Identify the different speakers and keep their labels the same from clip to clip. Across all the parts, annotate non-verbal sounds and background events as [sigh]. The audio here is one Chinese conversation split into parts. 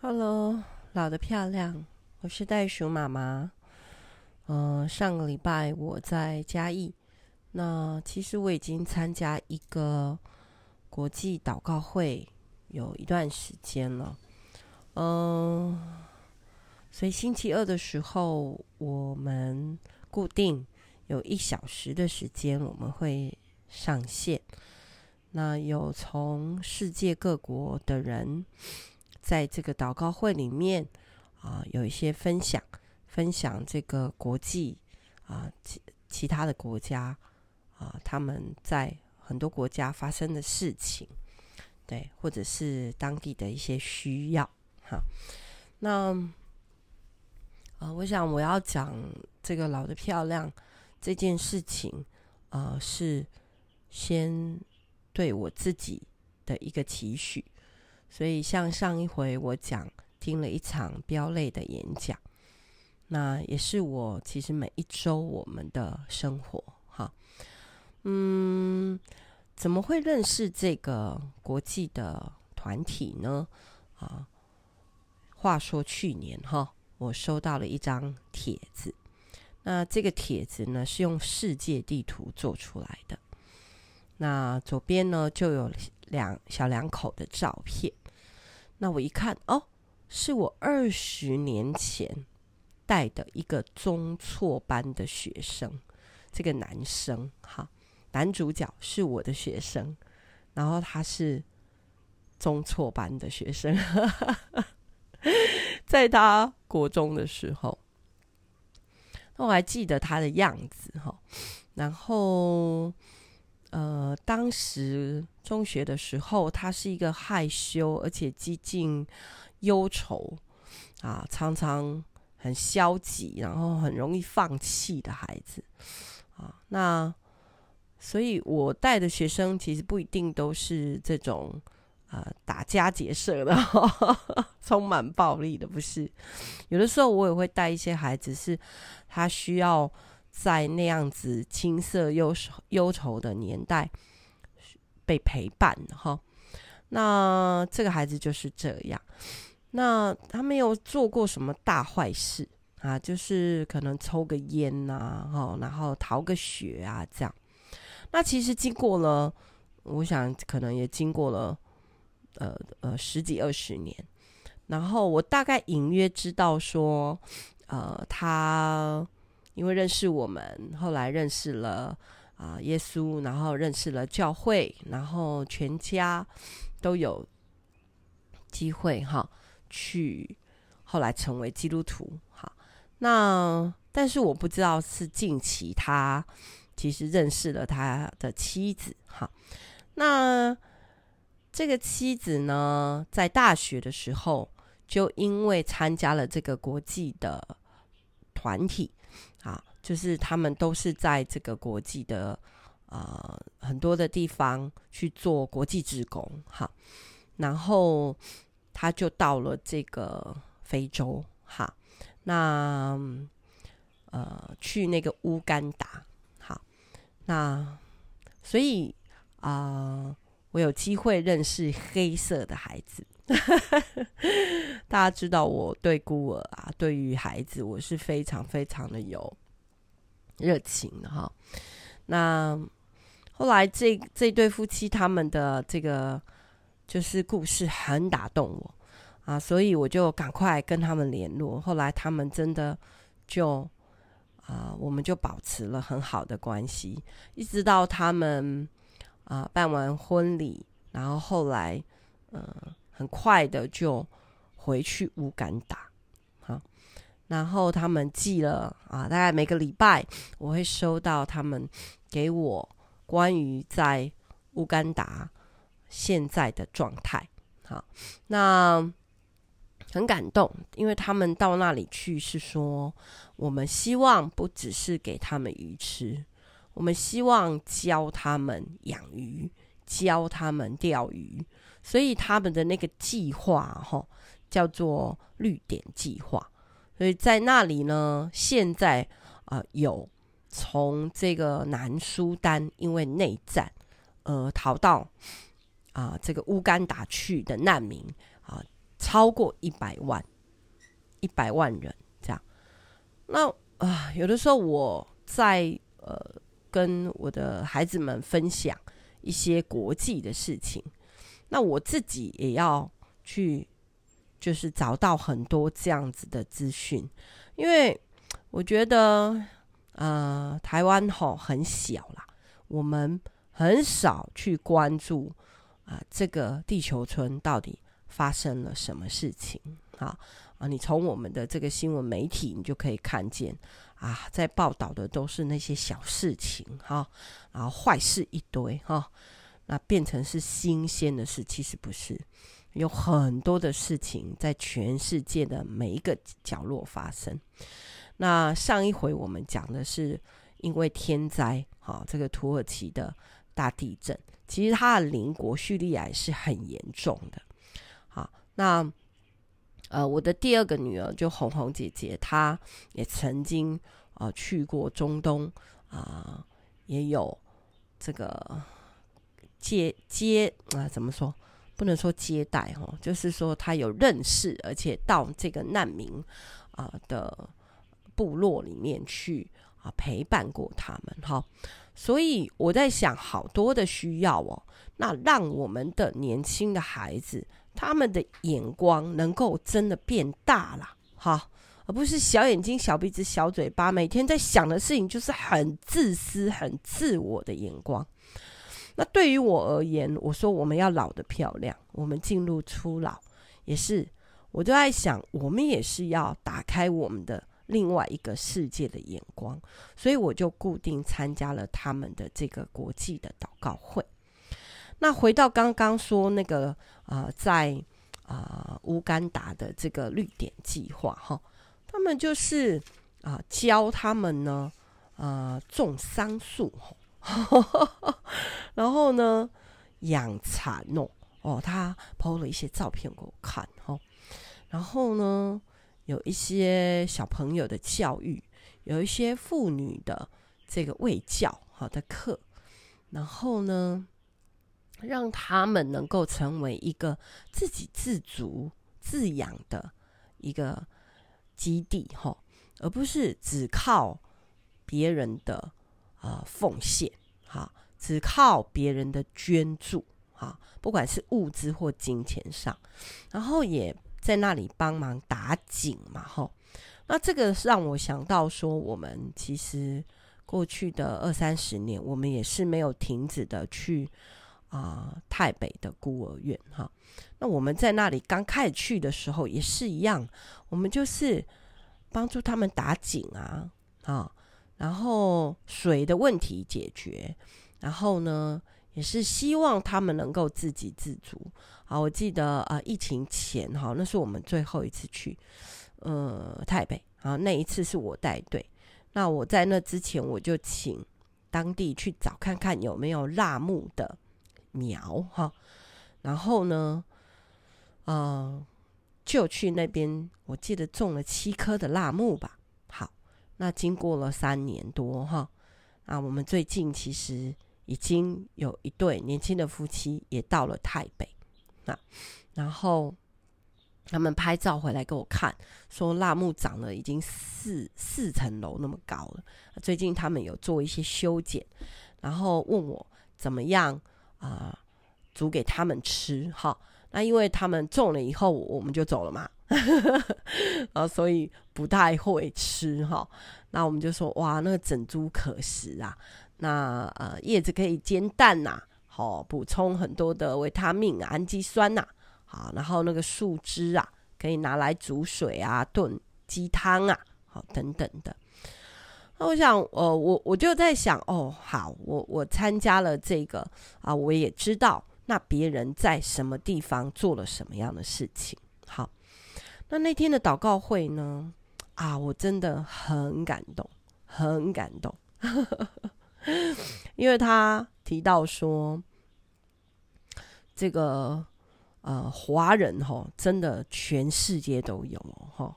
Speaker 1: Hello，老得漂亮，我是袋鼠妈妈。嗯、上个礼拜我在嘉义，那其实我已经参加一个国际祷告会有一段时间了。嗯、所以星期二的时候，我们固定有一小时的时间，我们会上线。那有从世界各国的人。在这个祷告会里面啊，有一些分享，分享这个国际啊，其其他的国家啊，他们在很多国家发生的事情，对，或者是当地的一些需要。哈，那啊，我想我要讲这个老的漂亮这件事情啊，是先对我自己的一个期许。所以，像上一回我讲听了一场飙泪的演讲，那也是我其实每一周我们的生活哈。嗯，怎么会认识这个国际的团体呢？啊，话说去年哈，我收到了一张帖子，那这个帖子呢是用世界地图做出来的，那左边呢就有两小两口的照片。那我一看哦，是我二十年前带的一个中辍班的学生，这个男生哈，男主角是我的学生，然后他是中辍班的学生，[laughs] 在他国中的时候，那我还记得他的样子哈，然后。呃，当时中学的时候，他是一个害羞而且几近忧愁啊，常常很消极，然后很容易放弃的孩子啊。那所以，我带的学生其实不一定都是这种啊打家劫舍的，[laughs] 充满暴力的，不是。有的时候，我也会带一些孩子，是他需要。在那样子青涩忧愁忧愁的年代被陪伴哈，那这个孩子就是这样。那他没有做过什么大坏事啊，就是可能抽个烟呐，哈，然后逃个学啊，这样。那其实经过了，我想可能也经过了呃呃十几二十年，然后我大概隐约知道说，呃，他。因为认识我们，后来认识了啊、耶稣，然后认识了教会，然后全家都有机会哈去后来成为基督徒哈。那但是我不知道是近期他其实认识了他的妻子哈。那这个妻子呢，在大学的时候就因为参加了这个国际的团体。啊，就是他们都是在这个国际的啊、呃、很多的地方去做国际志工，哈，然后他就到了这个非洲，哈，那呃去那个乌干达，好，那所以啊、我有机会认识黑色的孩子。[laughs] 大家知道我对孤儿啊，对于孩子，我是非常非常的有热情的哈。那后来这这对夫妻他们的这个就是故事很打动我啊，所以我就赶快跟他们联络。后来他们真的就啊，我们就保持了很好的关系，一直到他们啊办完婚礼，然后后来嗯。呃很快的就回去乌干达，然后他们寄了啊，大概每个礼拜我会收到他们给我关于在乌干达现在的状态，好，那很感动，因为他们到那里去是说，我们希望不只是给他们鱼吃，我们希望教他们养鱼，教他们钓鱼。所以他们的那个计划，哈，叫做绿点计划。所以在那里呢，现在啊、有从这个南苏丹因为内战而逃到啊、呃、这个乌干达去的难民啊、超过一百万，一百万人这样。那啊，有的时候我在呃跟我的孩子们分享一些国际的事情，那我自己也要去，就是找到很多这样子的资讯，因为我觉得呃台湾吼很小啦，我们很少去关注啊、呃、这个地球村到底发生了什么事情啊。啊，你从我们的这个新闻媒体，你就可以看见啊，在报道的都是那些小事情哈，然后坏事一堆哈，那变成是新鲜的事，其实不是，有很多的事情在全世界的每一个角落发生。那上一回我们讲的是因为天灾，哈，这个土耳其的大地震，其实它的邻国叙利亚是很严重的，好，那。呃，我的第二个女儿就红红姐姐，她也曾经呃去过中东啊、也有这个接接啊、怎么说？不能说接待哈，就是说他有认识，而且到这个难民啊、的部落里面去啊、陪伴过他们哈。所以我在想，好多的需要哦，那让我们的年轻的孩子。他们的眼光能够真的变大了，哈，而不是小眼睛、小鼻子、小嘴巴，每天在想的事情就是很自私、很自我的眼光。那对于我而言，我说我们要老的漂亮，我们进入初老也是，我就在想，我们也是要打开我们的另外一个世界的眼光，所以我就固定参加了他们的这个国际的祷告会。那回到刚刚说那个啊、在啊乌干达的这个绿点计划哈，他们就是啊、教他们呢啊、种桑树，[laughs] 然后呢养蚕哦哦，他抛了一些照片给我看哈，然后呢有一些小朋友的教育，有一些妇女的这个卫教好的课，然后呢。让他们能够成为一个自给自足、自养的一个基地，哈，而不是只靠别人的、呃、奉献，哈，只靠别人的捐助，哈，不管是物资或金钱上，然后也在那里帮忙打井嘛，哈。那这个让我想到说，我们其实过去的二三十年，我们也是没有停止的去。啊、呃，泰北的孤儿院哈，那我们在那里刚开始去的时候也是一样，我们就是帮助他们打井啊，啊，然后水的问题解决，然后呢，也是希望他们能够自给自足。好，我记得啊、呃，疫情前哈，那是我们最后一次去，呃，台北啊，那一次是我带队，那我在那之前我就请当地去找看看有没有辣木的。苗哈，然后呢，呃，就去那边，我记得种了七棵的辣木吧。那经过了三年多哈，那我们最近其实已经有一对年轻的夫妻也到了台北，那然后他们拍照回来给我看，说辣木长了已经四四层楼那么高了。最近他们有做一些修剪，然后问我怎么样。啊、煮给他们吃哈。那因为他们种了以后，我们就走了嘛，[laughs] 啊，所以不太会吃哈。那我们就说哇，那个整株可食啊。那呃，叶子可以煎蛋呐，好补充很多的维他命、氨基酸呐。好，然后那个树枝啊，可以拿来煮水啊，炖鸡汤啊，好等等的。那我想，呃，我我就在想，哦，好，我我参加了这个啊，我也知道那别人在什么地方做了什么样的事情。好，那那天的祷告会呢，啊，我真的很感动，很感动，[laughs] 因为他提到说，这个呃，华人哈，真的全世界都有哈，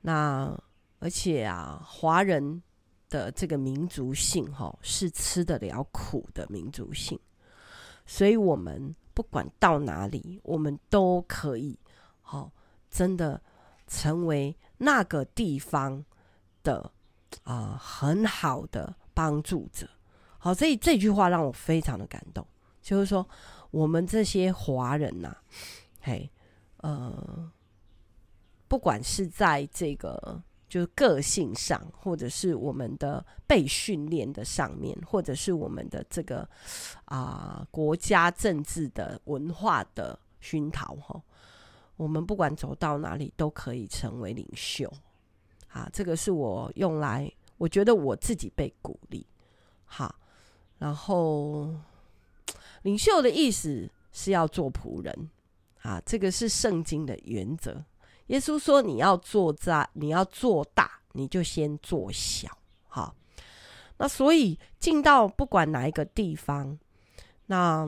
Speaker 1: 那。而且啊，华人的这个民族性哈，是吃得了苦的民族性，所以我们不管到哪里，我们都可以好、真的成为那个地方的啊、很好的帮助者。好，所以这句话让我非常的感动，就是说我们这些华人呐、嘿，呃，不管是在这个。就是个性上，或者是我们的被训练的上面，或者是我们的这个啊、呃、国家政治的文化的熏陶哈，我们不管走到哪里都可以成为领袖啊。这个是我用来，我觉得我自己被鼓励好，然后领袖的意思是要做仆人啊，这个是圣经的原则。耶稣说：“你要做大，你要做大，你就先做小。”好，那所以进到不管哪一个地方，那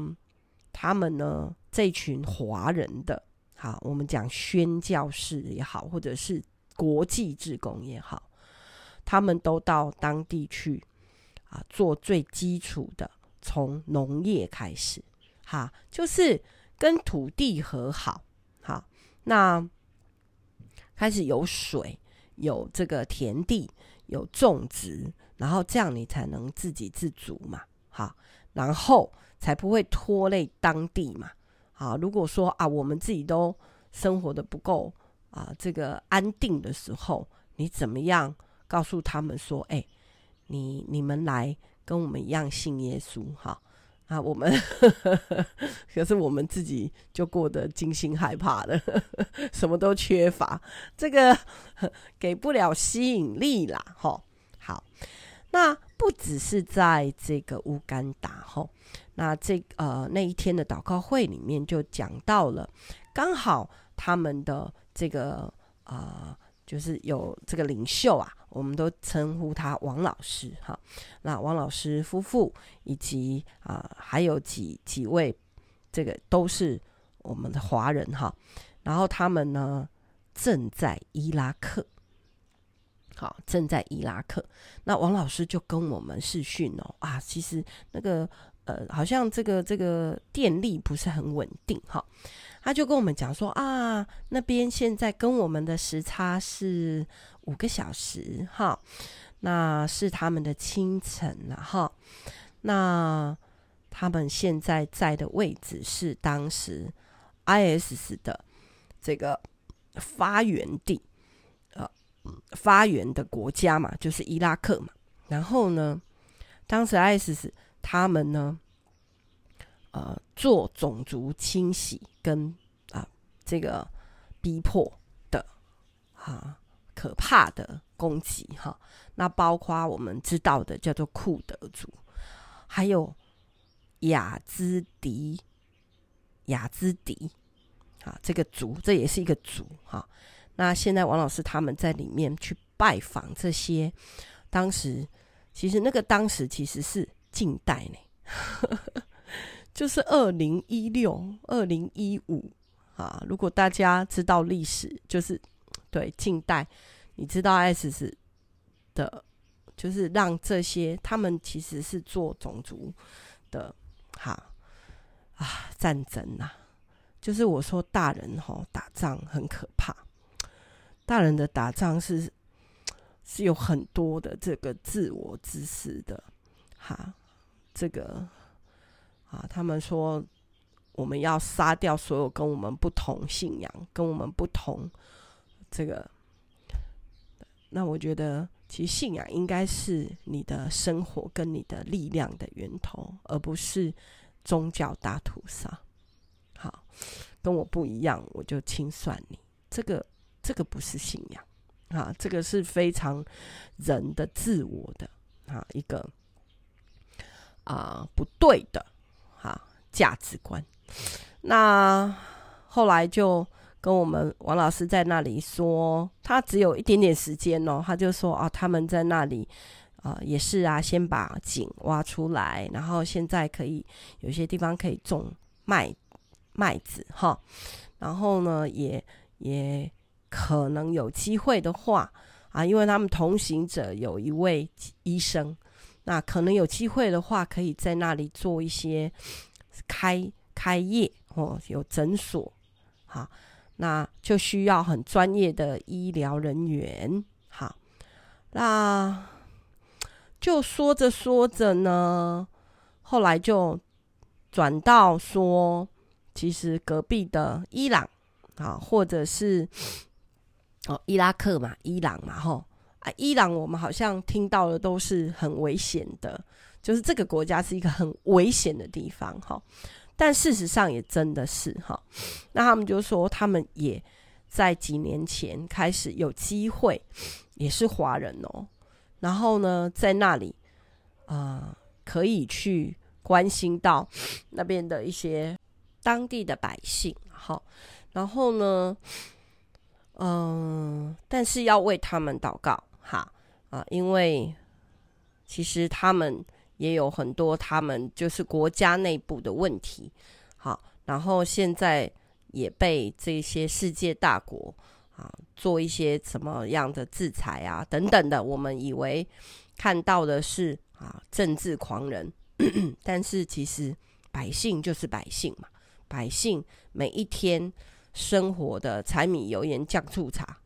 Speaker 1: 他们呢，这群华人的，好，我们讲宣教士也好，或者是国际志工也好，他们都到当地去啊，做最基础的，从农业开始，哈，就是跟土地和好，好，那。开始有水，有这个田地，有种植，然后这样你才能自给自足嘛，好，然后才不会拖累当地嘛，啊，如果说啊，我们自己都生活得不够啊，这个安定的时候，你怎么样告诉他们说，哎，你你们来跟我们一样信耶稣，哈。啊，我们 [laughs] 可是我们自己就过得惊心害怕的，[laughs] 什么都缺乏，这个给不了吸引力啦，吼。好，那不只是在这个乌干达，吼，那这呃那一天的祷告会里面就讲到了，刚好他们的这个啊。就是有这个领袖啊，我们都称呼他王老师哈。那王老师夫妇以及啊、呃，还有几几位，这个都是我们的华人哈。然后他们呢，正在伊拉克，好，正在伊拉克。那王老师就跟我们视讯哦啊，其实那个呃，好像这个这个电力不是很稳定哈。他就跟我们讲说啊，那边现在跟我们的时差是五个小时哈，那是他们的清晨了哈。那他们现在在的位置是当时 ISS 的这个发源地，呃，发源的国家嘛，就是伊拉克嘛。然后呢，当时 ISIS 他们呢。呃，做种族清洗跟啊、这个逼迫的啊可怕的攻击哈，那包括我们知道的叫做库德族，还有雅兹迪雅兹迪啊这个族，这也是一个族哈。那现在王老师他们在里面去拜访这些，当时其实那个当时其实是近代呢。[laughs] 就是二零一六、二零一五啊，如果大家知道历史，就是对近代，你知道 S 是的，就是让这些他们其实是做种族的，哈啊战争呐、就是我说大人吼打仗很可怕，大人的打仗是是有很多的这个自我自私的，哈这个。啊，他们说我们要杀掉所有跟我们不同信仰、跟我们不同这个。那我觉得，其实信仰应该是你的生活跟你的力量的源头，而不是宗教大屠杀。好，跟我不一样，我就清算你。这个，这个不是信仰啊，这个是非常人的自我的啊一个啊不对的。哈价值观，那后来就跟我们王老师在那里说，他只有一点点时间哦，他就说啊，他们在那里啊、也是啊，先把井挖出来，然后现在可以有些地方可以种麦麦子哈，然后呢，也也可能有机会的话啊，因为他们同行者有一位医生，那可能有机会的话，可以在那里做一些。开开业哦，有诊所，好，那就需要很专业的医疗人员。好，那就说着说着呢，后来就转到说，其实隔壁的伊朗啊，或者是哦伊拉克嘛，伊朗嘛，吼啊，伊朗我们好像听到的都是很危险的，就是这个国家是一个很危险的地方，哈。但事实上也真的是哈，那他们就说他们也在几年前开始有机会，也是华人哦，然后呢，在那里啊、可以去关心到那边的一些当地的百姓，好，然后呢，嗯、但是要为他们祷告哈啊，因为其实他们。也有很多他们就是国家内部的问题，好，然后现在也被这些世界大国啊做一些什么样的制裁啊等等的，我们以为看到的是啊政治狂人，[coughs] 但是其实百姓就是百姓嘛，百姓每一天生活的柴米油盐酱醋茶，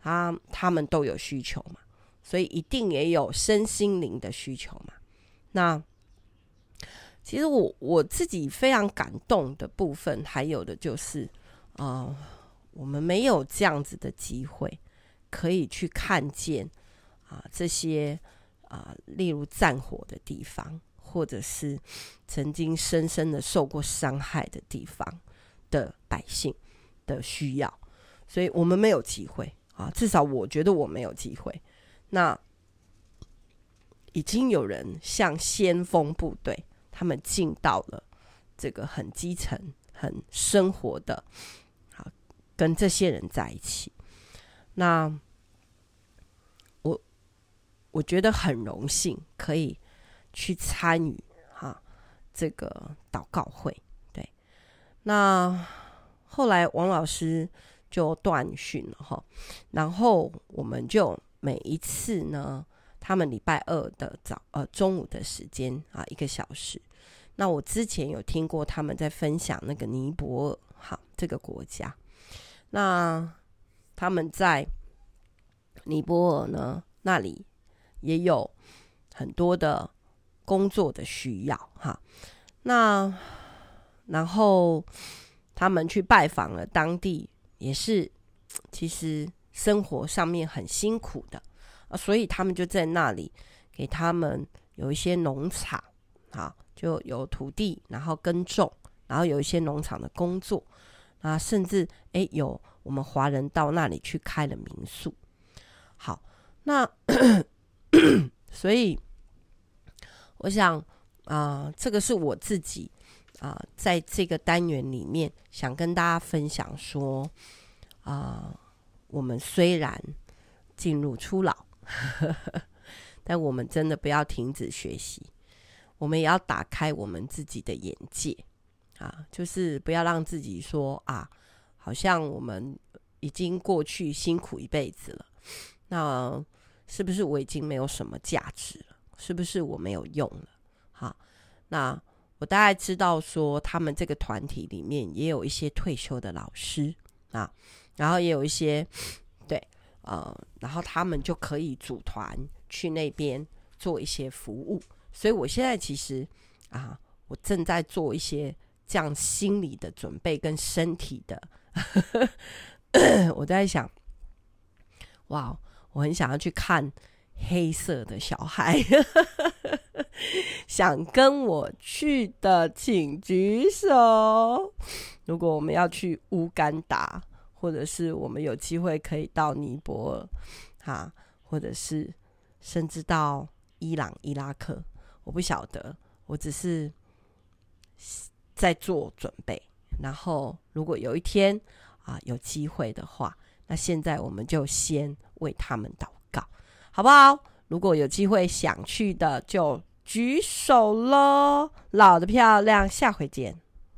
Speaker 1: 他他们都有需求嘛，所以一定也有身心灵的需求嘛。那其实我我自己非常感动的部分，还有的就是啊、呃，我们没有这样子的机会，可以去看见啊、这些啊、例如战火的地方，或者是曾经深深的受过伤害的地方的百姓的需要，所以我们没有机会啊，至少我觉得我没有机会。那。已经有人像先锋部队，他们进到了这个很基层、很生活的，好，跟这些人在一起。那我我觉得很荣幸可以去参与哈这个祷告会。对，那后来王老师就断讯了哈，然后我们就每一次呢。他们礼拜二的早呃中午的时间啊，一个小时。那我之前有听过他们在分享那个尼泊尔哈这个国家，那他们在尼泊尔呢那里也有很多的工作的需要哈。那然后他们去拜访了当地，也是其实生活上面很辛苦的。啊，所以他们就在那里给他们有一些农场，啊，就有土地，然后耕种，然后有一些农场的工作，啊，甚至诶有我们华人到那里去开了民宿。好，那 [coughs] 所以我想啊，这个是我自己啊，在这个单元里面想跟大家分享说啊，我们虽然进入初老。[laughs] 但我们真的不要停止学习，我们也要打开我们自己的眼界啊！就是不要让自己说啊，好像我们已经过去辛苦一辈子了，那是不是我已经没有什么价值了？是不是我没有用了？好，那我大概知道说，他们这个团体里面也有一些退休的老师啊，然后也有一些对。呃，然后他们就可以组团去那边做一些服务，所以我现在其实啊，我正在做一些这样心理的准备跟身体的，[coughs] 我在想，哇，我很想要去看黑色的小孩，[laughs] 想跟我去的请举手，如果我们要去乌干达。或者是我们有机会可以到尼泊尔，哈，或者是甚至到伊朗、伊拉克，我不晓得，我只是在做准备。然后，如果有一天啊有机会的话，那现在我们就先为他们祷告，好不好？如果有机会想去的，就举手喽！老的漂亮，下回见。